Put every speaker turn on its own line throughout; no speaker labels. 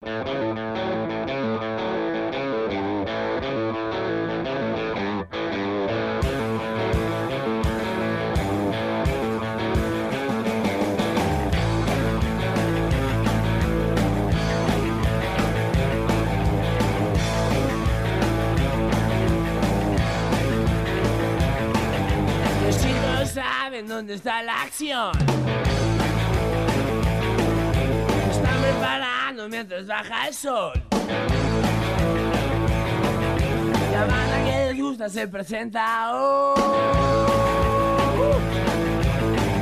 Los chicos saben dónde está la acción. Mientras baja el sol. La banda que les gusta se presenta hoy.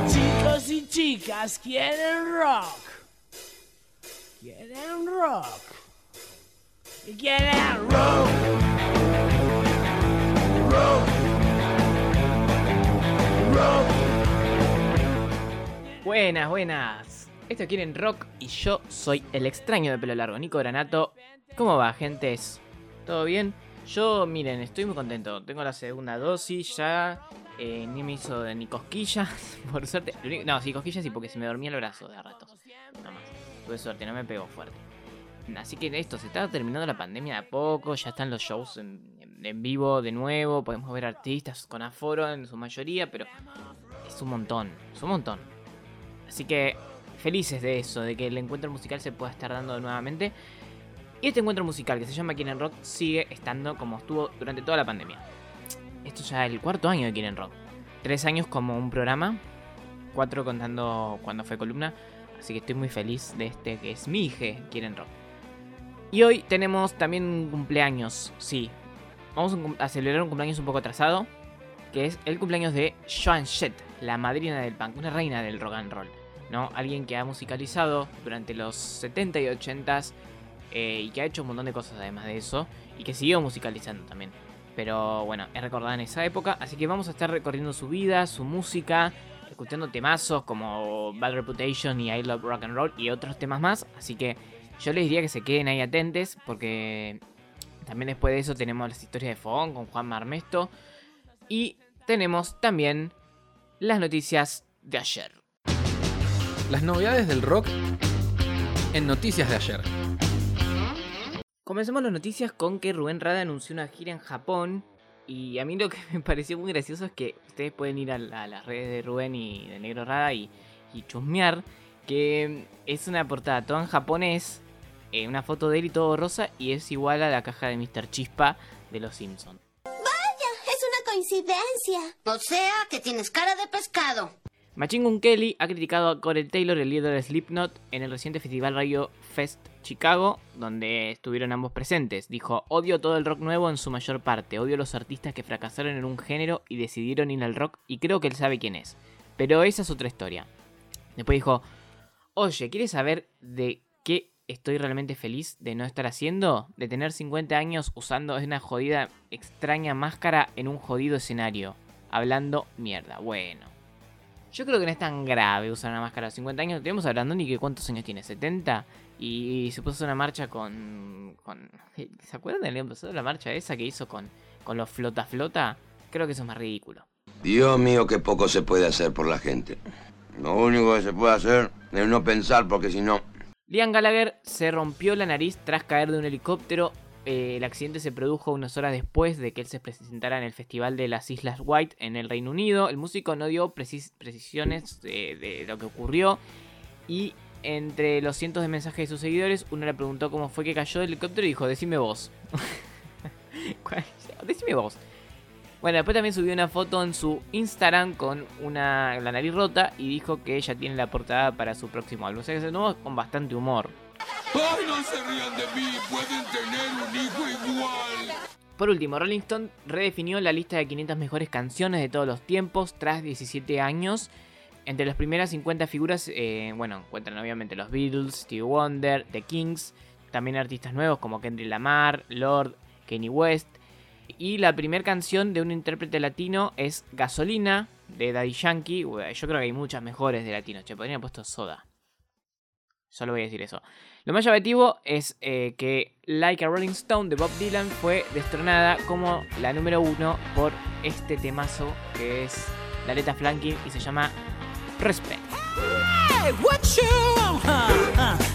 Chicos y chicas quieren rock. Quieren rock. Y quieren rock. Rock.
Buenas, buenas. Esto quieren rock y yo soy el extraño de pelo largo, Nico Granato. ¿Cómo va, gentes? ¿Todo bien? Yo, miren, estoy muy contento. Tengo la segunda dosis ya. eh, ni me hizo ni cosquillas, por suerte. No, sí, cosquillas sí, porque se me dormía el brazo de a ratos. Nada más. Tuve suerte, no me pegó fuerte. Así que esto, se está terminando la pandemia de a poco, ya están los shows en vivo de nuevo, podemos ver artistas con aforo en su mayoría, pero es un montón, es un montón. Así que felices de eso, de que el encuentro musical se pueda estar dando nuevamente. Y este encuentro musical que se llama Quieren Rock sigue estando como estuvo durante toda la pandemia. Esto ya es el cuarto año de Quieren Rock. Tres años como un programa, cuatro contando cuando fue columna. Así que estoy muy feliz de este que es mi hija Quieren Rock. Y hoy tenemos también un cumpleaños, sí. Vamos a celebrar un cumpleaños un poco atrasado, que es el cumpleaños de Joan Jett, la madrina del punk, una reina del rock and roll, ¿no? Alguien que ha musicalizado durante los 70 y 80 eh, y que ha hecho un montón de cosas además de eso, y que siguió musicalizando también. Pero bueno, es recordada en esa época, así que vamos a estar recorriendo su vida, su música, escuchando temazos como Bad Reputation y I Love Rock and Roll y otros temas más, así que yo les diría que se queden ahí atentes porque también después de eso tenemos las historias de Fogón con Juan Marmesto y tenemos también las noticias de ayer.
Las novedades del rock en noticias de ayer.
Comencemos las noticias con que Rubén Rada anunció una gira en Japón. Y a mí lo que me pareció muy gracioso es que ustedes pueden ir a, la- a las redes de Rubén y de Negro Rada y, y chusmear. Que es una portada toda en japonés, eh, una foto de él y todo rosa, y es igual a la caja de Mr. Chispa de los Simpsons.
Es una coincidencia.
O sea, que tienes cara de pescado.
Machine Gun Kelly ha criticado a Corey Taylor, el líder de Slipknot, en el reciente Festival Radio Fest Chicago, donde estuvieron ambos presentes. Dijo, odio todo el rock nuevo en su mayor parte, odio los artistas que fracasaron en un género y decidieron ir al rock y creo que él sabe quién es. Pero esa es otra historia. Después dijo, oye, ¿quieres saber de qué estoy realmente feliz de no estar haciendo? De tener 50 años usando una jodida extraña máscara en un jodido escenario. Hablando mierda. Bueno. Yo creo que no es tan grave usar una máscara a los 50 años. Tenemos a Brandoni que cuántos años tiene, 70. Y se puso una marcha con, con... ¿Se acuerdan del año pasado? La marcha esa que hizo con, con los flota flota. Creo que eso es más ridículo.
Dios mío, qué poco se puede hacer por la gente. Lo único que se puede hacer es no pensar, porque si no...
Liam Gallagher se rompió la nariz tras caer de un helicóptero. Eh, el accidente se produjo unas horas después de que él se presentara en el Festival de las Islas White en el Reino Unido. El músico no dio precis- precisiones de, de lo que ocurrió. Y entre los cientos de mensajes de sus seguidores, uno le preguntó cómo fue que cayó del helicóptero y dijo, decime vos. Decime vos. Bueno, después también subió una foto en su Instagram con una, la nariz rota y dijo que ella tiene la portada para su próximo álbum. O sea que se nuevo con bastante humor.
¡Ay, no se rían de mí! ¡Pueden tener un hijo igual!
Por último, Rolling Stone redefinió la lista de 500 mejores canciones de todos los tiempos tras 17 años. Entre las primeras 50 figuras, eh, bueno, encuentran obviamente los Beatles, Stevie Wonder, The Kings, también artistas nuevos como Kendrick Lamar, Lord, Kanye West. Y la primera canción de un intérprete latino es Gasolina de Daddy Yankee. Yo creo que hay muchas mejores de latino. Che, podrían haber puesto Soda. Solo voy a decir eso. Lo más llamativo es eh, que Like a Rolling Stone de Bob Dylan fue destronada como la número uno por este temazo que es la Aretha Franklin y se llama Respect.
Hey, what you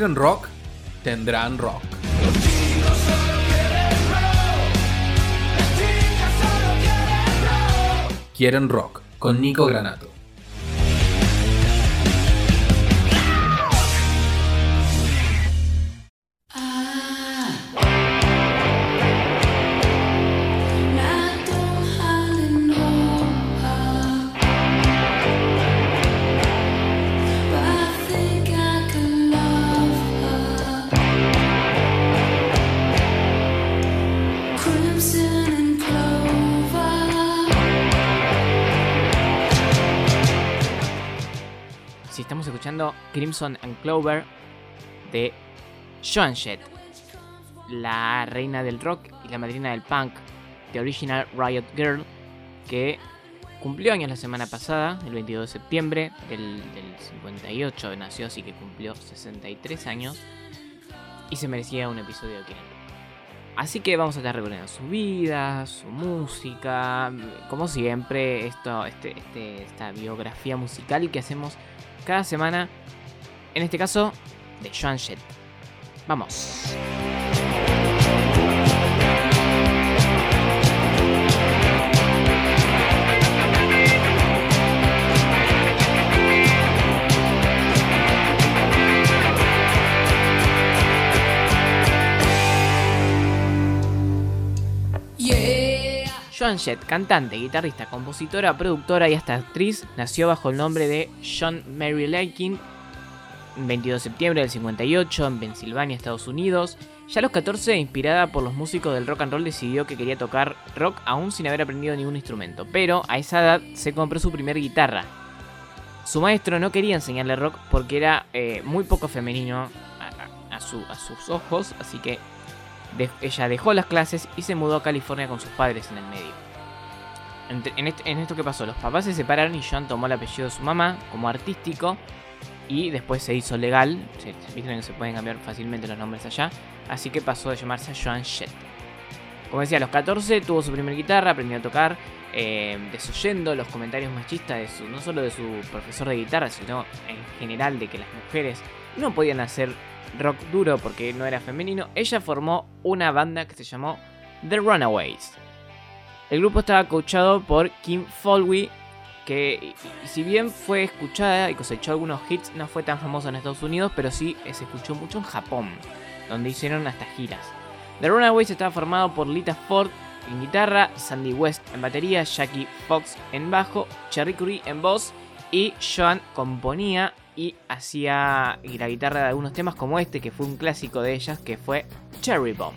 quieren rock, tendrán rock. Quieren rock con Nico Granato.
Si estamos escuchando Crimson and Clover de Joan Jett, la reina del rock y la madrina del punk, The Original Riot Girl, que cumplió años la semana pasada, el 22 de septiembre del, del 58 nació, así que cumplió 63 años y se merecía un episodio de Quieren Rock. Así que vamos a estar recorriendo su vida, su música, como siempre, esto, este, este- esta biografía musical que hacemos cada semana, en este caso de Joan Jett. Vamos. Joan Jett, cantante, guitarrista, compositora, productora y hasta actriz, nació bajo el nombre de John Mary Lakin, 22 de septiembre del 58 en Pensilvania, Estados Unidos. Ya a los 14, inspirada por los músicos del rock and roll, decidió que quería tocar rock aún sin haber aprendido ningún instrumento, pero a esa edad se compró su primer guitarra. Su maestro no quería enseñarle rock porque era eh, muy poco femenino a sus ojos, así que de- ella dejó las clases y se mudó a California con sus padres en el medio. En, esto que pasó, los papás se separaron y Joan tomó el apellido de su mamá como artístico y después se hizo legal. Se, vieron que se pueden cambiar fácilmente los nombres allá. Así que pasó a llamarse Joan Jett. Como decía, a los 14 tuvo su primer guitarra, aprendió a tocar, eh, desoyendo los comentarios machistas de su, no solo de su profesor de guitarra, sino en general de que las mujeres no podían hacer rock duro porque no era femenino. Ella formó una banda que se llamó The Runaways. El grupo estaba coachado por Kim Foley, que si bien fue escuchada y cosechó algunos hits, no fue tan famosa en Estados Unidos, pero sí eh, se escuchó mucho en Japón, donde hicieron hasta giras. The Runaways estaba formado por Lita Ford en guitarra, Sandy West en batería, Jackie Fox en bajo, Cherry Curry en voz y Joan componía y hacía y la guitarra de algunos temas como este, que fue un clásico de ellas, que fue Cherry Bomb.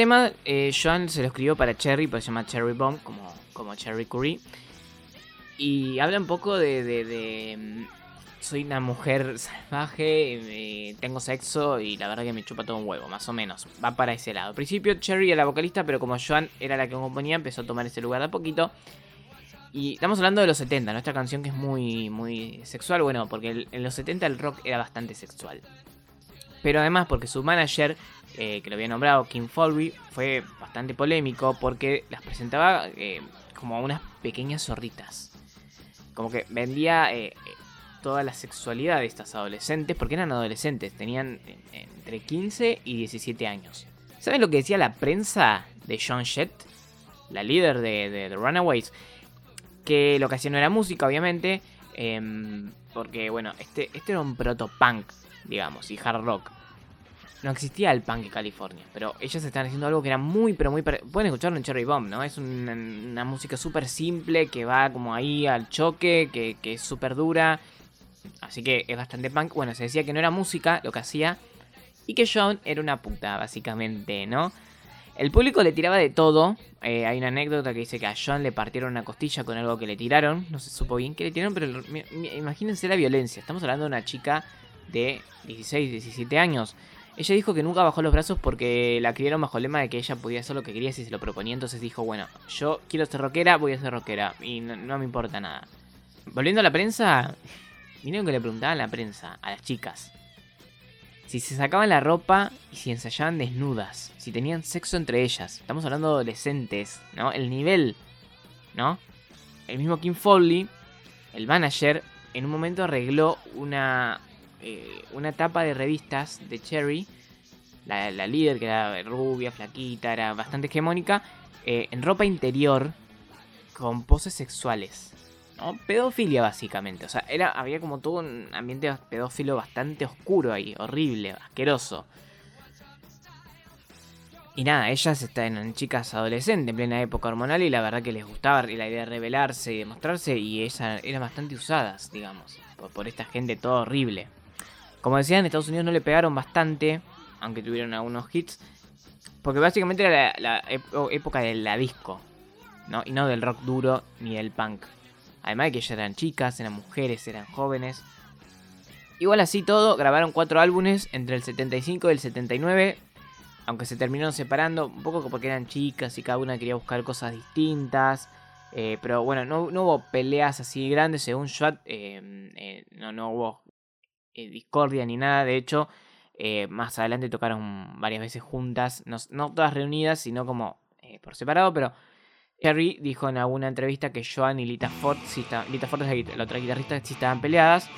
Tema, eh, Joan se lo escribió para Cherry, pues se llama Cherry Bomb, como, como Cherry Curry. Y habla un poco de, mm, soy una mujer salvaje, eh, tengo sexo y la verdad que me chupa todo un huevo, más o menos. Va para ese lado. Al principio Cherry era la vocalista, pero como Joan era la que componía, empezó a tomar ese lugar de a poquito. Y estamos hablando de los 70, nuestra canción que es muy, muy sexual, bueno, porque en los 70 el rock era bastante sexual. Pero además porque su manager, eh, que lo había nombrado Kim Foley, fue bastante polémico porque las presentaba eh, como unas pequeñas zorritas. Como que vendía eh, toda la sexualidad de estas adolescentes, porque eran adolescentes, tenían entre 15 y 17 años. ¿Saben lo que decía la prensa de John Jett? La líder de, de The Runaways. Que lo que hacía no era música, obviamente. em, porque, bueno, este, este era un proto-punk, digamos, y hard rock. No existía el punk en California, pero ellos estaban haciendo algo que era muy, pero muy... Pueden escucharlo en Cherry Bomb, ¿no? Es una, música súper simple, que va como ahí al choque, que, que es súper dura. Así que es bastante punk. Bueno, se decía que no era música lo que hacía. Y que John era una puta, básicamente, ¿no? El público le tiraba de todo. Eh, hay una anécdota que dice que a John le partieron una costilla con algo que le tiraron. No se supo bien qué le tiraron, pero imagínense la violencia. Estamos hablando de una chica de 16, 17 años. Ella dijo que nunca bajó los brazos porque la criaron bajo el lema de que ella podía hacer lo que quería si se lo proponía. Entonces dijo, bueno, yo quiero ser rockera, voy a ser rockera. Y no, me importa nada. Volviendo a la prensa, miren que le preguntaban a la prensa, a las chicas. Si se sacaban la ropa y si ensayaban desnudas. Si tenían sexo entre ellas. Estamos hablando de adolescentes, ¿no? El nivel, ¿no? El mismo Kim Foley, el manager, en un momento arregló una, eh, una tapa de revistas de Cherry. La, líder, que era rubia, flaquita, era bastante hegemónica. eh, en ropa interior con poses sexuales. Pedofilia, básicamente. O sea, era, había como todo un ambiente pedófilo bastante oscuro ahí, horrible, asqueroso. Y nada, ellas están chicas adolescentes en plena época hormonal y la verdad que les gustaba la idea de rebelarse y demostrarse y ellas eran bastante usadas, digamos, por, por esta gente toda horrible. Como decía, en Estados Unidos no le pegaron bastante, aunque tuvieron algunos hits, porque básicamente era la, época de la disco, ¿no? Y no del rock duro ni del punk. Además de que ellas eran chicas, eran mujeres, eran jóvenes. Igual así todo, grabaron cuatro álbumes entre el 75 y el 79. Aunque se terminaron separando, un poco porque eran chicas y cada una quería buscar cosas distintas. eh, pero bueno, no, no hubo peleas así grandes según Schwartz. eh, eh, no, no hubo discordia ni nada. De hecho, eh, más adelante tocaron varias veces juntas. No, todas reunidas, sino como eh, por separado. Pero Cherry dijo en alguna entrevista que Joan y Lita Ford, sí esta- Lita Ford es la, la otra guitarrista, sí estaban peleadas.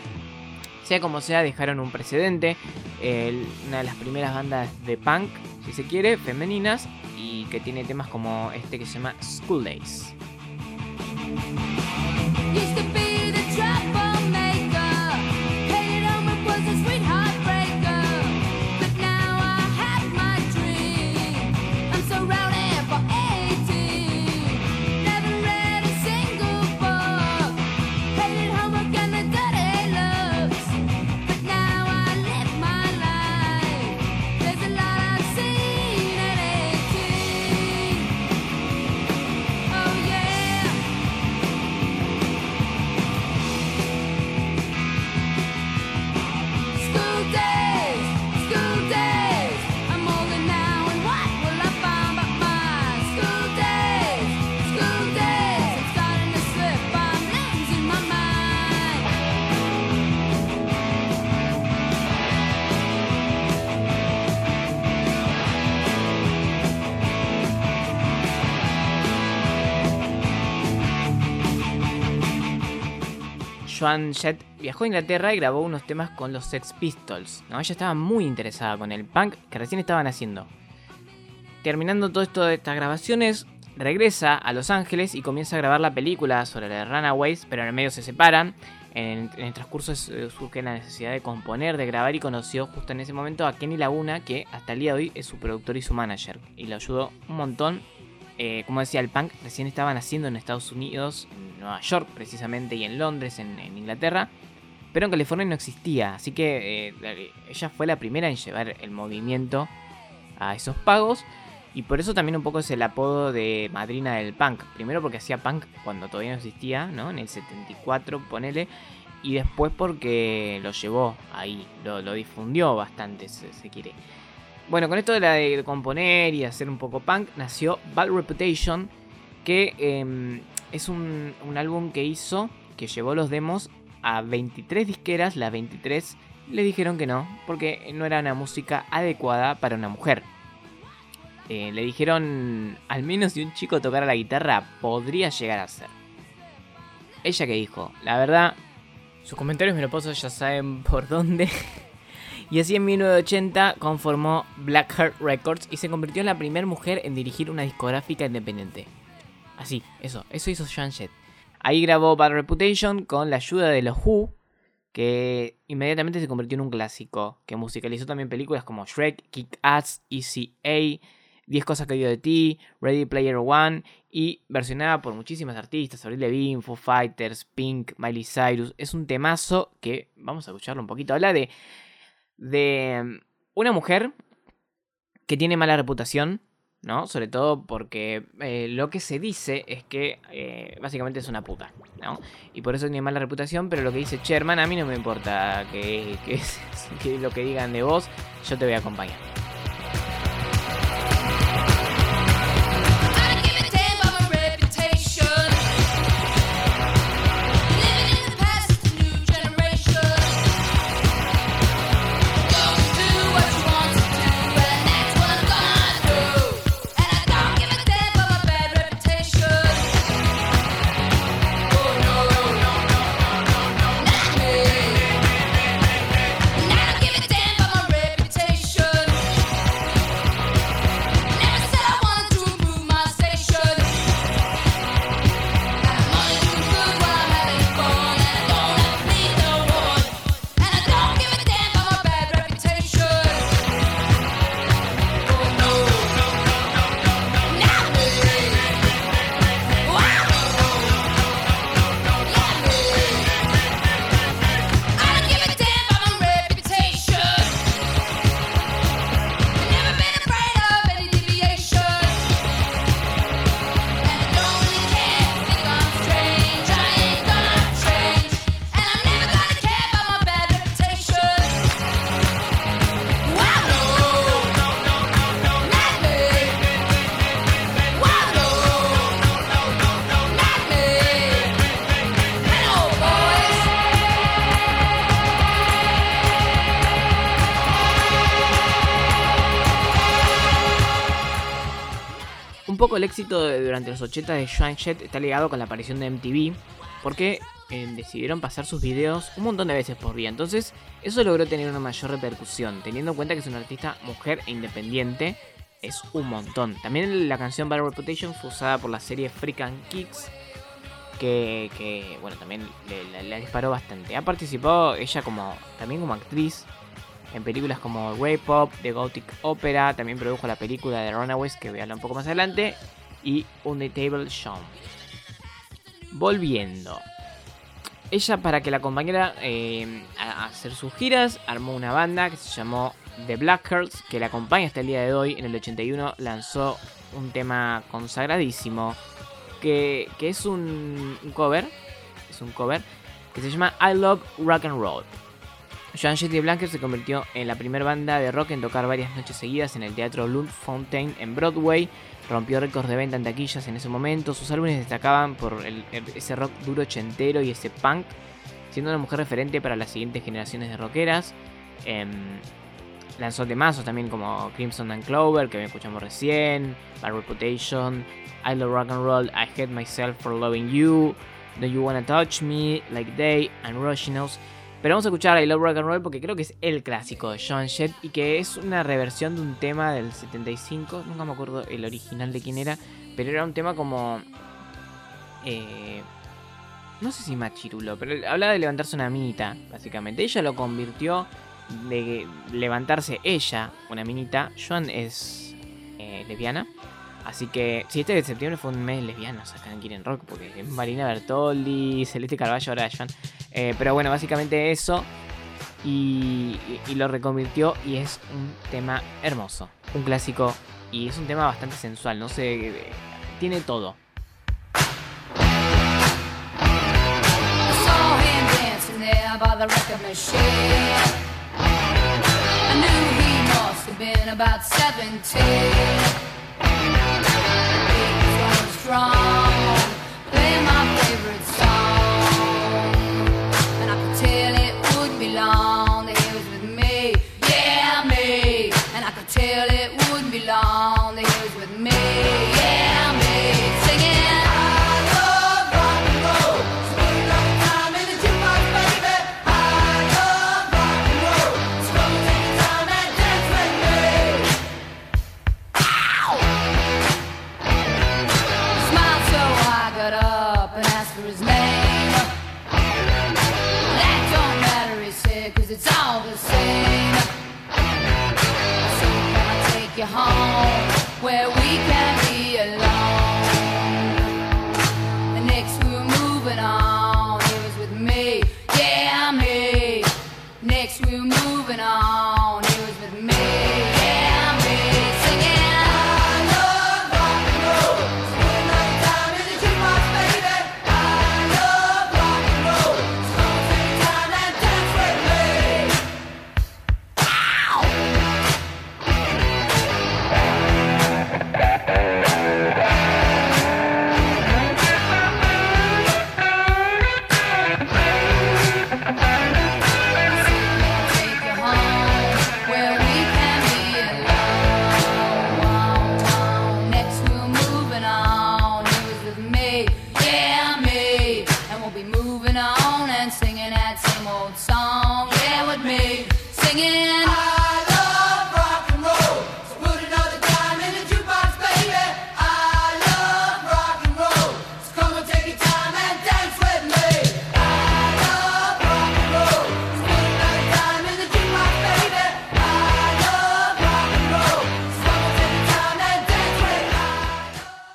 Sea como sea, dejaron un precedente. una de las primeras bandas de punk, si se quiere, femeninas. Y que tiene temas como este que se llama School Days. Joan Jett viajó a Inglaterra y grabó unos temas con los Sex Pistols. ¿no? Ella estaba muy interesada con el punk que recién estaban haciendo. Terminando todo esto de estas grabaciones, regresa a Los Ángeles y comienza a grabar la película sobre la Runaways, pero en el medio se separan. En, en el transcurso eh, surge la necesidad de componer, de grabar y conoció justo en ese momento a Kenny Laguna, que hasta el día de hoy es su productor y su manager. Y le ayudó un montón. Eh, como decía, el punk recién estaban haciendo en Estados Unidos, en Nueva York precisamente, y en Londres, en, Inglaterra. Pero en California no existía, así que eh, la- ella fue la primera en llevar el movimiento a esos pagos. Y por eso también un poco es el apodo de madrina del punk. Primero porque hacía punk cuando todavía no existía, ¿no? En el 74, ponele. Y después porque lo llevó ahí, lo, difundió bastante, se quiere. Bueno, con esto de la de componer y hacer un poco punk, nació Bad Reputation, que eh, es un, un álbum que hizo, que llevó los demos a 23 disqueras, las 23 le dijeron que no, porque no era una música adecuada para una mujer. Eh, le dijeron, al menos si un chico tocara la guitarra, podría llegar a ser. Ella que dijo, la verdad, sus comentarios me lo paso ya saben por dónde. Y así en 1980 conformó Black Heart Records y se convirtió en la primera mujer en dirigir una discográfica independiente. Así, eso, eso hizo Joan Jett. Ahí grabó Bad Reputation con la ayuda de los Who, que inmediatamente se convirtió en un clásico, que musicalizó también películas como Shrek, Kick Ass, Easy A, 10 cosas que de ti, Ready Player One y versionada por muchísimas artistas, Avril Lavigne, Foo Fighters, Pink, Miley Cyrus. Es un temazo que vamos a escucharlo un poquito. Habla de de mm, una mujer que tiene mala reputación, ¿no? Sobre todo porque eh, lo que se dice es que eh, básicamente es una puta, ¿no? Y por eso tiene mala reputación, pero lo que dice Sherman a mí no me importa que, que, que lo que digan de vos, yo te voy a acompañar. Poco el éxito durante los 80 de Joan Jett está ligado con la aparición de MTV, porque eh, decidieron pasar sus videos un montón de veces por día. Entonces, eso logró tener una mayor repercusión, teniendo en cuenta que es una artista mujer e independiente. Es un montón. También la canción Bad Reputation fue usada por la serie Freak and Kicks, que, bueno, también le, le disparó bastante. Ha participado ella como también como actriz en películas como Ray Pop, The Gothic Opera, también produjo la película de Runaways que voy a hablar un poco más adelante, y On the Table Show. Volviendo. Ella para que la acompañara eh, a hacer sus giras, armó una banda que se llamó The Black Girls, que la acompaña hasta el día de hoy. En el 81 lanzó un tema consagradísimo, que, que es un, un cover, es un cover, que se llama I Love Rock and Roll. Joan Jett y Blanker se convirtió en la primera banda de rock en tocar varias noches seguidas en el Teatro Lund Fontaine en Broadway. Rompió récords de venta en taquillas en ese momento. Sus álbumes destacaban por ese rock duro ochentero y ese punk, siendo una mujer referente para las siguientes generaciones de rockeras. Em, lanzó temazos también como Crimson and Clover, que escuchamos recién, Bad Reputation, I Love Rock and Roll, I Hate Myself for Loving You, Do You Wanna Touch Me, Like Day, and Rushinals. Pero vamos a escuchar I Love Rock and Roll porque creo que es el clásico de Joan Jett y que es una reversión de un tema del 75. Nunca me acuerdo el original de quién era, pero era un tema como. eh, no sé si machirulo, pero hablaba de levantarse una minita, básicamente. Ella lo convirtió de levantarse ella, una minita. Joan es eh, lesbiana. Así que, si este de septiembre fue un mes lesbiano, acá en Kiren Rock, porque Marina Bertoldi, Celeste Carballo, ahora. Eh, pero bueno, básicamente eso. Y, y- y lo reconvirtió y es un tema hermoso. Un clásico y es un tema bastante sensual. No sé, eh, tiene todo.
I Strong.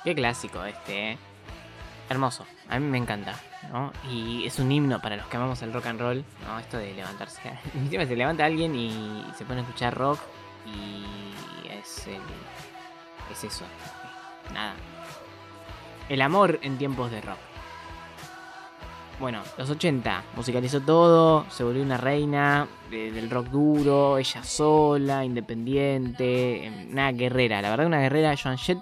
Qué clásico este, ¿eh? Hermoso, a mí me encanta, ¿no? Y es un himno para los que amamos el rock and roll, ¿no? Esto de levantarse. Se levanta alguien y se pone a escuchar rock y es el- es eso. Nada. El amor en tiempos de rock. Bueno, los 80, musicalizó todo, se volvió una reina de- del rock duro, ella sola, independiente, em, una guerrera, la verdad una guerrera, Joan Jett,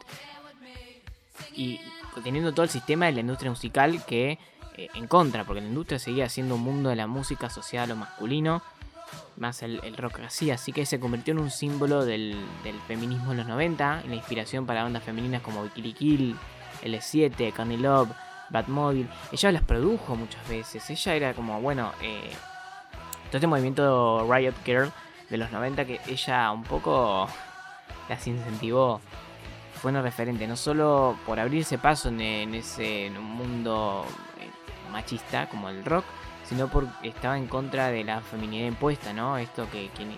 y teniendo todo el sistema de la industria musical que eh, en contra, porque la industria seguía siendo un mundo de la música asociada a lo masculino, más el, rock así, así que se convirtió en un símbolo del, feminismo en los 90, y la inspiración para bandas femeninas como Bikini Kill, L7, Courtney Love, Batmobile. Ella las produjo muchas veces, ella era como, bueno, eh, todo este movimiento Riot Girl de los 90 que ella un poco las incentivó fue una referente, no solo por abrirse paso en, ese en un mundo eh, machista como el rock, sino porque estaba en contra de la feminidad impuesta, ¿no? Esto que quien,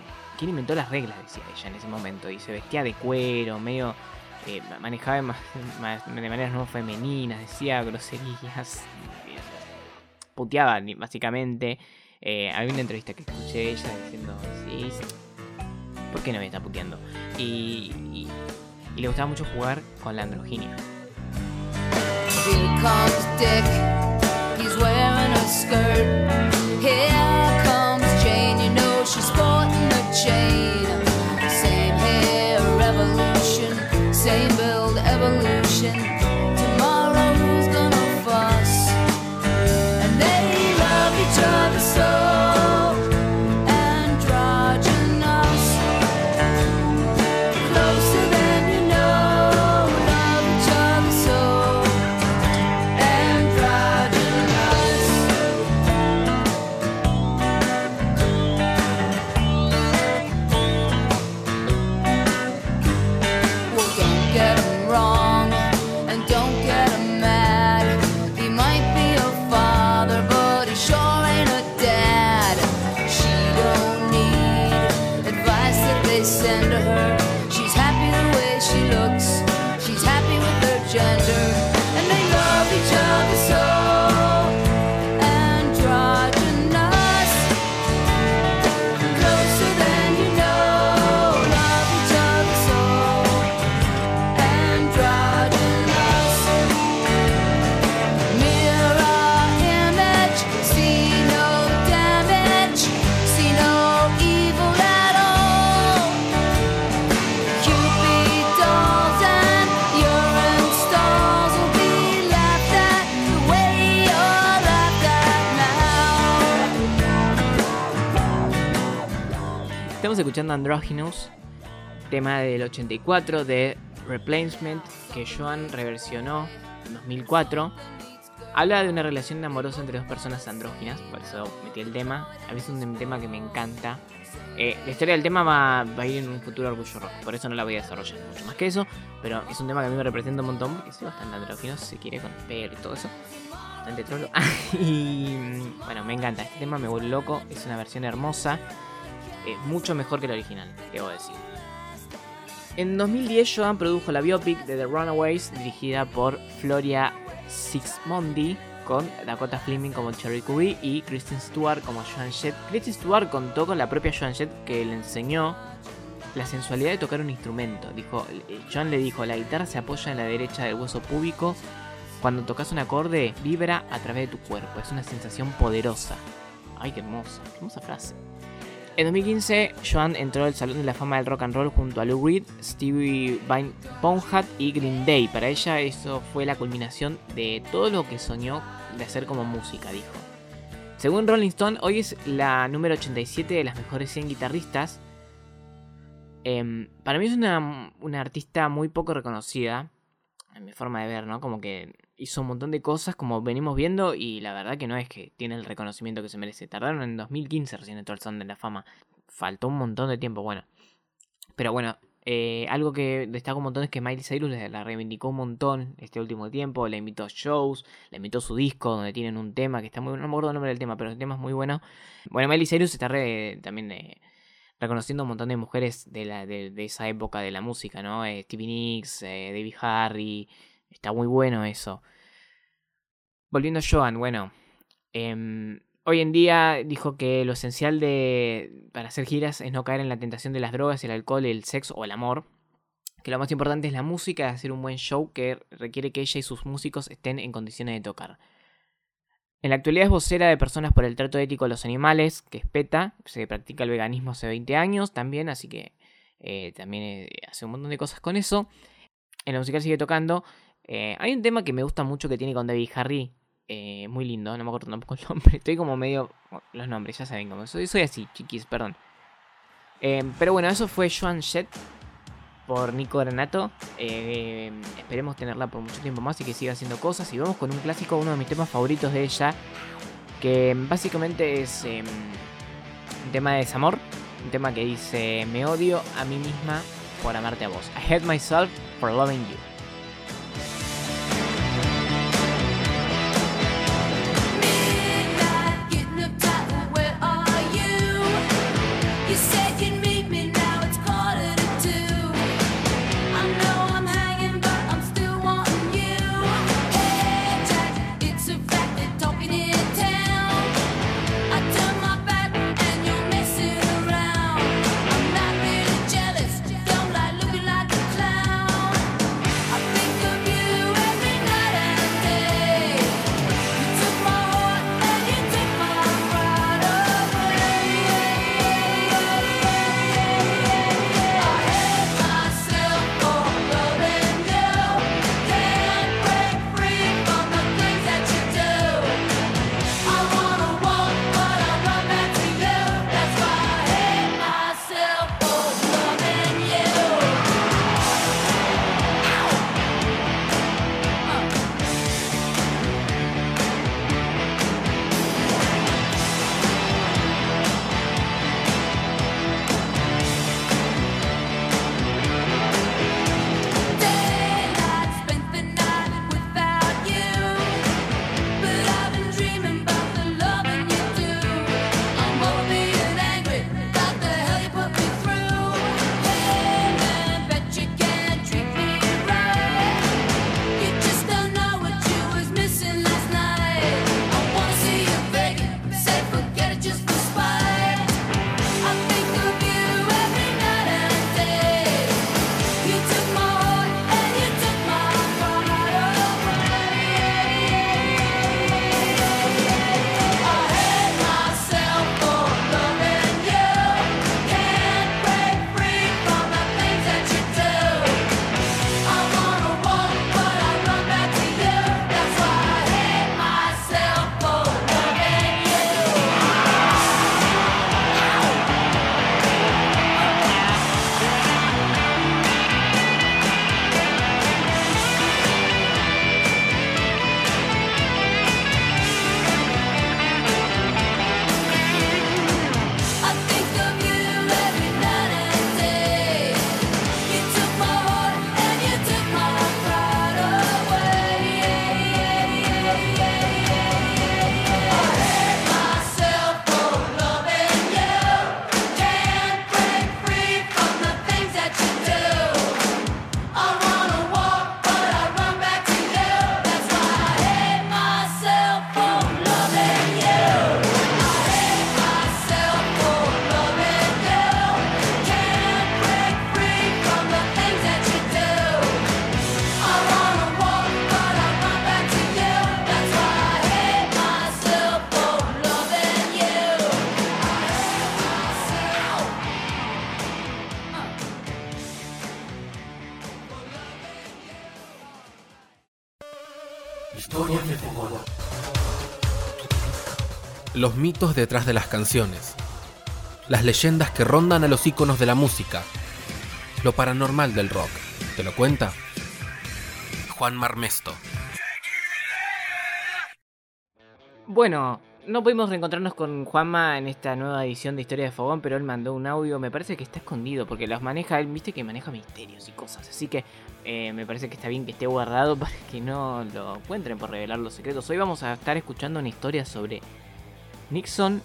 inventó las reglas, decía ella en ese momento, y se vestía de cuero, medio eh, manejaba de, de maneras no femeninas, decía groserías, puteaba básicamente. Eh, había una entrevista que escuché ella diciendo, ¿por qué no me está puteando? Y- y le gustaba mucho jugar con la androginia.
Here comes Jane. You know she's sporting a chain.
Escuchando Androgynous, tema del 84 de Replacement que Joan reversionó en 2004. Habla de una relación amorosa entre dos personas andróginas, por eso metí el tema. A mí es un tema que me encanta. Eh, la historia del tema va, va a ir en un futuro orgullo rojo, por eso no la voy a desarrollar mucho más que eso. Pero es un tema que a mí me representa un montón porque soy bastante andrógino, si se quiere, con el pelo y todo eso. Bastante trolo. y mm, bueno, me encanta. Este tema me vuelve loco, es una versión hermosa. Es mucho mejor que el original, debo decir. En 2010 Joan produjo la biopic de The Runaways dirigida por Floria Sixmondi con Dakota Fleming como Cherry Cubby y Kristen Stewart como Joan Jett. Kristen Stewart contó con la propia Joan Jett que le enseñó la sensualidad de tocar un instrumento. Dijo, eh, Joan le dijo, la guitarra se apoya en la derecha del hueso púbico. Cuando tocas un acorde, vibra a través de tu cuerpo. Es una sensación poderosa. Ay, qué hermosa, qué hermosa frase. En 2015, Joan entró al Salón de la Fama del Rock and Roll junto a Lou Reed, Stevie Vai- Bonhat y Green Day. Para ella eso fue la culminación de todo lo que soñó de hacer como música, dijo. Según Rolling Stone, hoy es la número 87 de las mejores 100 guitarristas. Em, para mí es una, una artista muy poco reconocida, en mi forma de ver, ¿no? Como que hizo un montón de cosas como venimos viendo y la verdad que no es que tiene el reconocimiento que se merece. Tardaron en 2015 recién entró al Salón de la Fama. Faltó un montón de tiempo, bueno. Pero bueno, eh, algo que destaca un montón es que Miley Cyrus la la reivindicó un montón este último tiempo. Le invitó a shows, le invitó a su disco donde tienen un tema que está muy bueno. No me acuerdo el nombre del tema, pero el tema es muy bueno. Bueno, Miley Cyrus está re- también eh, reconociendo un montón de mujeres de, la, de, de esa época de la música, ¿no? Eh, Stevie Nicks, eh, Debbie Harry. Está muy bueno eso. Volviendo a Joan, bueno. em, hoy en día dijo que lo esencial de para hacer giras es no caer en la tentación de las drogas, el alcohol, el sexo o el amor. Que lo más importante es la música, hacer un buen show que requiere que ella y sus músicos estén en condiciones de tocar. En la actualidad es vocera de Personas por el Trato Ético a los Animales, que es PETA, se practica el veganismo hace 20 años también, así que eh, también eh, hace un montón de cosas con eso. En la musical sigue tocando. Eh, hay un tema que me gusta mucho que tiene con David Harry, eh, muy lindo, no me acuerdo tampoco el nombre, estoy como medio... Los nombres, ya saben cómo soy, soy así, chiquis, perdón. Eh, pero bueno, eso fue Joan Jett por Nico Granato. Esperemos tenerla por mucho tiempo más y que siga haciendo cosas. Y vamos con un clásico, uno de mis temas favoritos de ella, que básicamente es eh, un tema de desamor. Un tema que dice, me odio a mí misma por amarte a vos. I hate myself for loving you.
Detrás de las canciones. Las leyendas que rondan a los íconos de la música. Lo paranormal del rock. ¿Te lo cuenta? Juan Marmesto.
Bueno, no pudimos reencontrarnos con Juanma en esta nueva edición de Historia de Fogón, pero él mandó un audio, me parece que está escondido, porque los maneja, él viste que maneja misterios y cosas, así que eh, me parece que está bien que esté guardado para que no lo encuentren por revelar los secretos. Hoy vamos a estar escuchando una historia sobre Nixon,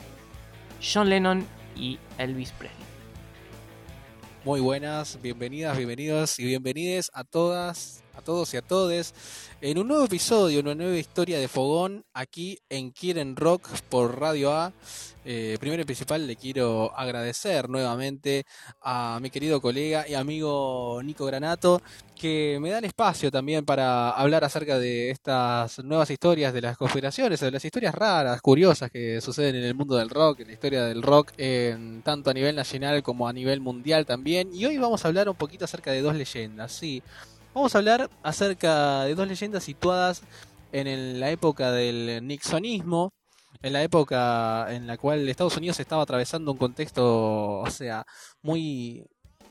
John Lennon y Elvis Presley.
Muy buenas, bienvenidas, bienvenidos y bienvenides a todas, a todos y a todes en un nuevo episodio, una nueva historia de Fogón aquí en Quieren Rock por Radio A. Eh, primero y principal le quiero agradecer nuevamente a mi querido colega y amigo Nico Granato que me dan espacio también para hablar acerca de estas nuevas historias de las conspiraciones, de las historias raras, curiosas que suceden en el mundo del rock, en la historia del rock, en- tanto a nivel nacional como a nivel mundial también. Y hoy vamos a hablar un poquito acerca de dos leyendas, sí. Vamos a hablar acerca de dos leyendas situadas en el- la época del nixonismo, en la época en la cual Estados Unidos estaba atravesando un contexto, o sea, muy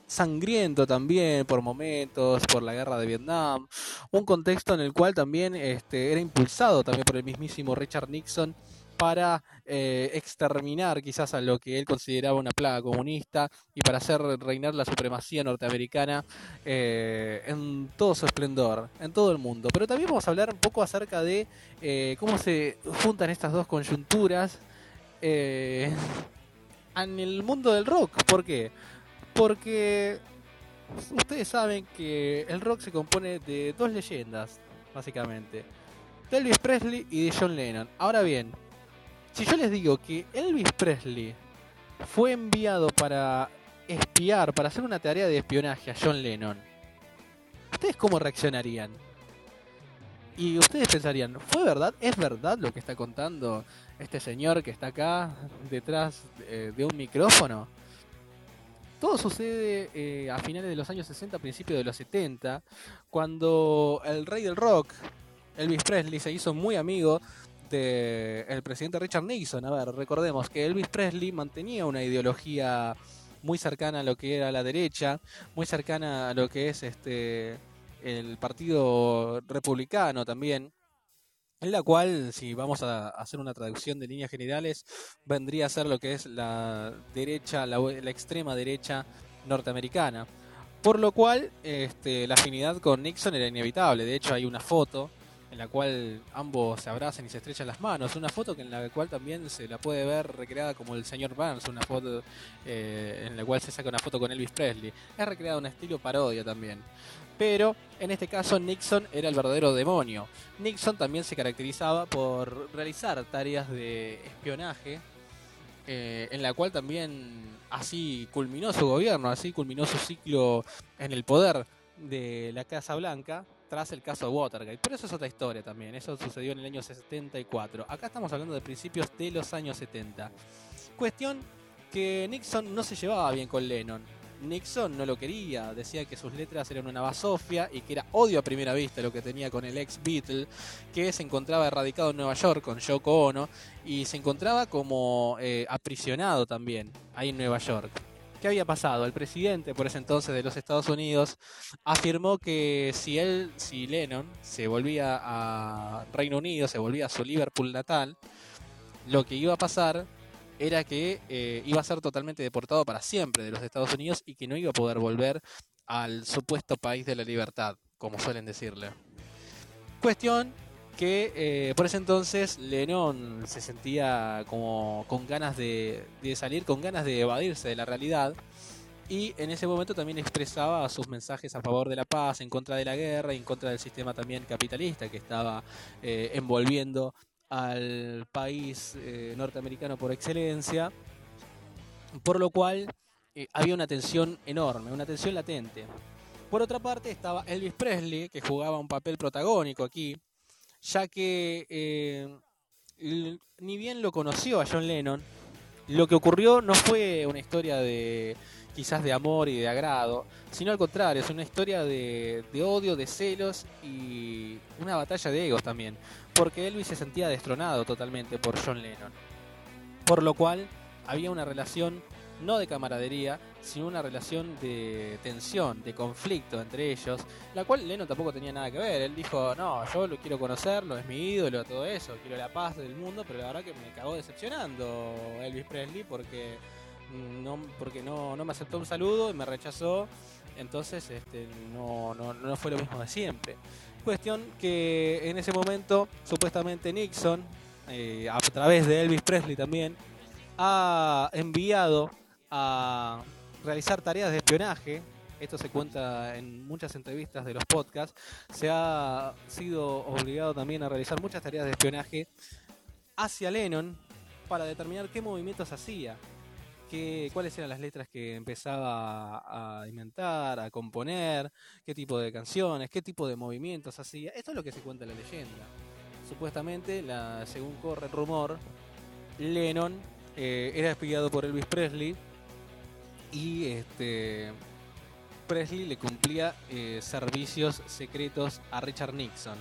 sangriento también por momentos, por la guerra de Vietnam, un contexto en el cual también este, era impulsado también por el mismísimo Richard Nixon para eh, exterminar quizás a lo que él consideraba una plaga comunista y para hacer reinar la supremacía norteamericana eh, en todo su esplendor, en todo el mundo. Pero también vamos a hablar un poco acerca de eh, cómo se juntan estas dos coyunturas en el mundo del rock. ¿Por qué? Porque ustedes saben que el rock se compone de dos leyendas, básicamente. De Elvis Presley y de John Lennon. Ahora bien, si yo les digo que Elvis Presley fue enviado para espiar, para hacer una tarea de espionaje a John Lennon, ¿ustedes cómo reaccionarían? Y ustedes pensarían, ¿fue verdad? ¿Es verdad lo que está contando este señor que está acá detrás eh, de un micrófono? Todo sucede eh, a finales de los años 60, principios de los 70, cuando el rey del rock, Elvis Presley, se hizo muy amigo del presidente Richard Nixon. A ver, recordemos que Elvis Presley mantenía una ideología muy cercana a lo que era la derecha, muy cercana a lo que es este el partido republicano también, en la cual, si vamos a hacer una traducción de líneas generales, vendría a ser lo que es la derecha, la, la extrema derecha norteamericana. Por lo cual, este, la afinidad con Nixon era inevitable. De hecho, hay una foto en la cual ambos se abrazan y se estrechan las manos. Una foto que en la cual también se la puede ver recreada como el señor Burns, una foto eh, en la cual se saca una foto con Elvis Presley. Es recreada en estilo parodia también. Pero en este caso Nixon era el verdadero demonio. Nixon también se caracterizaba por realizar tareas de espionaje, eh, en la cual también así culminó su gobierno, así culminó su ciclo en el poder de la Casa Blanca tras el caso de Watergate. Pero eso es otra historia también, eso sucedió en el año 74. Acá estamos hablando de principios de los años 70. Cuestión que Nixon no se llevaba bien con Lennon. Nixon no lo quería, decía que sus letras eran una basofia y que era odio a primera vista lo que tenía con el ex Beatle, que se encontraba erradicado en Nueva York con Yoko Ono y se encontraba como eh, aprisionado también ahí en Nueva York. ¿Qué había pasado? El presidente por ese entonces de los Estados Unidos afirmó que si él, si Lennon se volvía a Reino Unido, se volvía a su Liverpool natal, lo que iba a pasar era que eh, iba a ser totalmente deportado para siempre de los Estados Unidos y que no iba a poder volver al supuesto país de la libertad, como suelen decirle. Cuestión que eh, por ese entonces Lennon se sentía como con ganas de, salir, con ganas de evadirse de la realidad. Y en ese momento también expresaba sus mensajes a favor de la paz, en contra de la guerra en contra del sistema también capitalista que estaba eh, envolviendo al país eh, norteamericano por excelencia, por lo cual había una tensión enorme, una tensión latente. Por otra parte estaba Elvis Presley, que jugaba un papel protagónico aquí, ya que eh, ni bien lo conoció a John Lennon, lo que ocurrió no fue una historia de quizás de amor y de agrado, sino al contrario, es una historia de, de odio, de celos y una batalla de egos también, porque Elvis se sentía destronado totalmente por John Lennon, por lo cual había una relación no de camaradería, sino una relación de tensión, de conflicto entre ellos, la cual Lennon tampoco tenía nada que ver. Él dijo, no, yo lo quiero conocerlo, es mi ídolo, todo eso, quiero la paz del mundo, pero la verdad que me cagó decepcionando Elvis Presley porque no, porque no, no me aceptó un saludo y me rechazó, entonces este, no, no, no fue lo mismo de siempre. Cuestión que en ese momento supuestamente Nixon, eh, a través de Elvis Presley también, ha enviado a realizar tareas de espionaje. Esto se cuenta en muchas entrevistas de los podcasts. Se ha sido obligado también a realizar muchas tareas de espionaje hacia Lennon para determinar qué movimientos hacía, qué, cuáles eran las letras que empezaba a inventar, a componer, qué tipo de canciones, qué tipo de movimientos hacía. Esto es lo que se cuenta en la leyenda. Supuestamente, la, según corre el rumor, Lennon eh, era espiado por Elvis Presley y este Presley le cumplía eh, servicios secretos a Richard Nixon.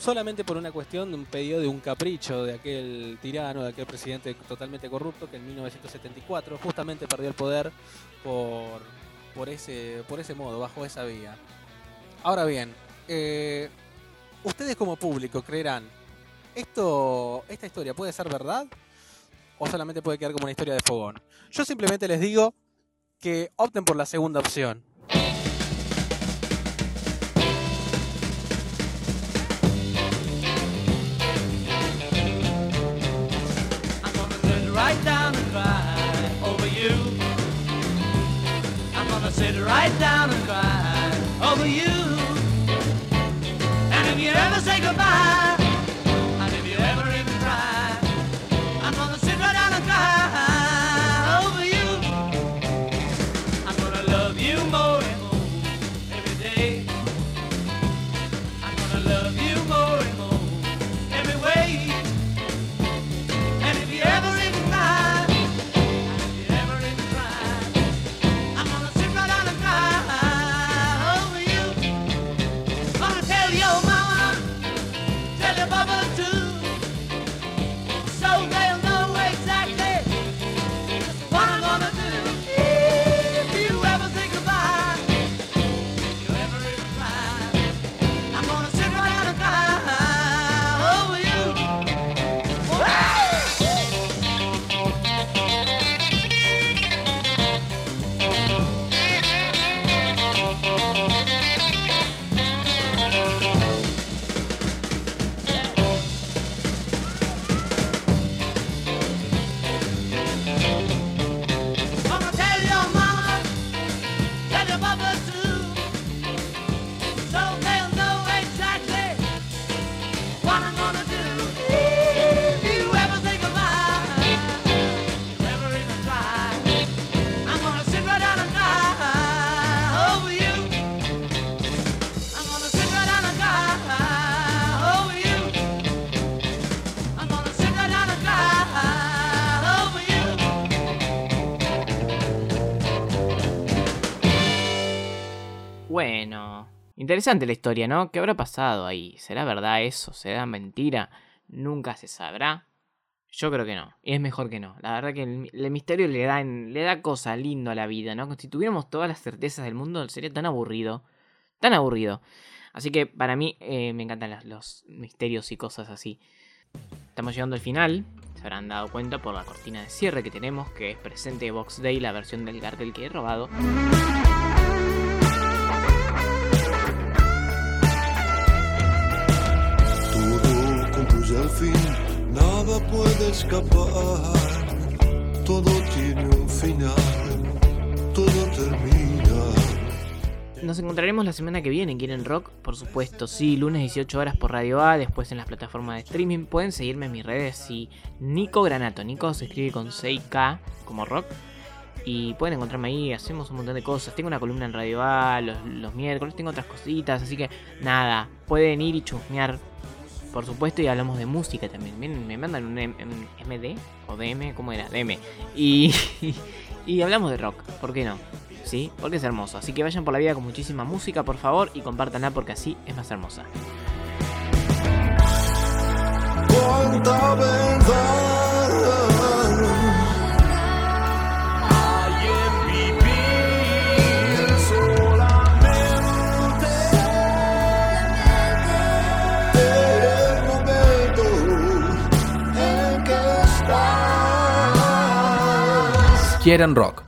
Solamente por una cuestión de un pedido de un capricho de aquel tirano, de aquel presidente totalmente corrupto que en 1974 justamente perdió el poder por, por, ese, modo, bajo esa vía. Ahora bien, eh, ustedes como público creerán, ¿esto, ¿esta historia puede ser verdad? O solamente puede quedar como una historia de fogón. Yo simplemente les digo que opten por la segunda opción.
Sit right down and cry so
good. Interesante la historia, ¿no? ¿Qué habrá pasado ahí? ¿Será verdad eso? ¿Será mentira? Nunca se sabrá. Yo creo que no. Y es mejor que no. La verdad que el, misterio le da, le da cosa lindo a la vida, ¿no? Si tuviéramos todas las certezas del mundo, sería tan aburrido. Tan aburrido. Así que para mí eh, me encantan las- los misterios y cosas así. Estamos llegando al final. Se habrán dado cuenta por la cortina de cierre que tenemos, que es presente Box Day, la versión del cartel que he robado.
Fin, nada puede escapar. Todo tiene un final, todo termina.
Nos encontraremos la semana que viene en Quieren Rock, por supuesto, sí, lunes 18 horas por Radio A, después en las plataformas de streaming. Pueden seguirme en mis redes, sí, Nico Granato. Nico se escribe con 6K como rock. Y pueden encontrarme ahí, hacemos un montón de cosas. Tengo una columna en Radio A los, los miércoles, tengo otras cositas, así que nada, pueden ir y chusmear, por supuesto, y hablamos de música también. Miren, me mandan un MD o DM, ¿cómo era? DM. Y, Y hablamos de rock, ¿por qué no? ¿Sí? Porque es hermoso. Así que vayan por la vida con muchísima música, por favor, y compártanla porque así es más hermosa.
Quieren rock.